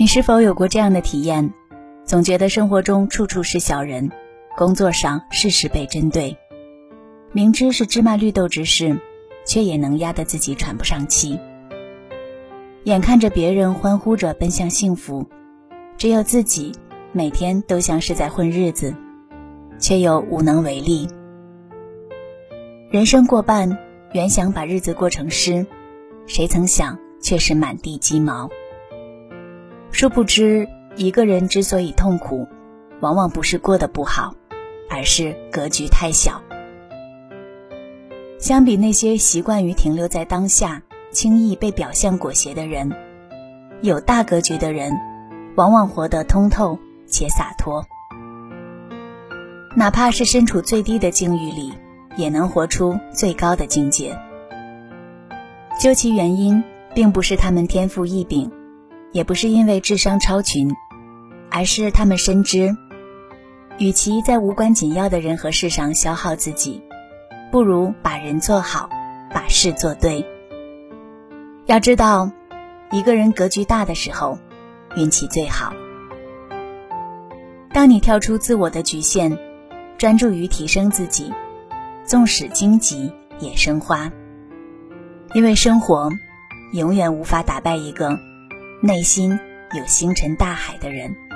你是否有过这样的体验？总觉得生活中处处是小人，工作上事事被针对，明知是芝麻绿豆之事，却也能压得自己喘不上气。眼看着别人欢呼着奔向幸福，只有自己每天都像是在混日子，却又无能为力。人生过半，原想把日子过成诗，谁曾想却是满地鸡毛。殊不知，一个人之所以痛苦，往往不是过得不好，而是格局太小。相比那些习惯于停留在当下。轻易被表象裹挟的人，有大格局的人，往往活得通透且洒脱。哪怕是身处最低的境遇里，也能活出最高的境界。究其原因，并不是他们天赋异禀，也不是因为智商超群，而是他们深知，与其在无关紧要的人和事上消耗自己，不如把人做好，把事做对。要知道，一个人格局大的时候，运气最好。当你跳出自我的局限，专注于提升自己，纵使荆棘也生花。因为生活，永远无法打败一个内心有星辰大海的人。